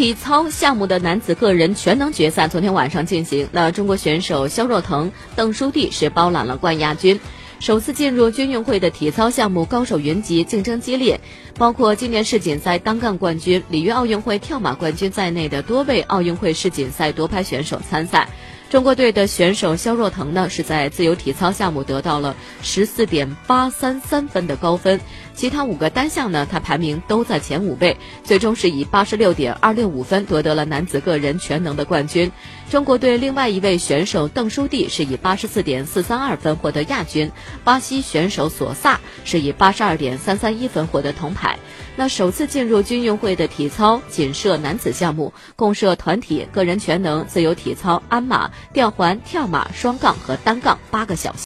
体操项目的男子个人全能决赛昨天晚上进行，那中国选手肖若腾、邓书弟是包揽了冠亚军。首次进入军运会的体操项目高手云集，竞争激烈，包括今年世锦赛单杠冠军、里约奥运会跳马冠军在内的多位奥运会世锦赛夺牌选手参赛。中国队的选手肖若腾呢，是在自由体操项目得到了十四点八三三分的高分，其他五个单项呢，他排名都在前五位，最终是以八十六点二六五分夺得了男子个人全能的冠军。中国队另外一位选手邓书弟是以八十四点四三二分获得亚军，巴西选手索萨是以八十二点三三一分获得铜牌。那首次进入军运会的体操仅设男子项目，共设团体、个人全能、自由体操、鞍马、吊环、跳马、双杠和单杠八个小项。